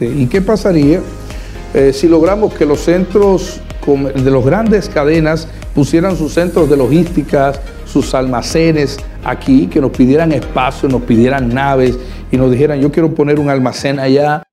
Este, ¿Y qué pasaría eh, si logramos que los centros de las grandes cadenas pusieran sus centros de logística, sus almacenes aquí, que nos pidieran espacio, nos pidieran naves y nos dijeran, yo quiero poner un almacén allá,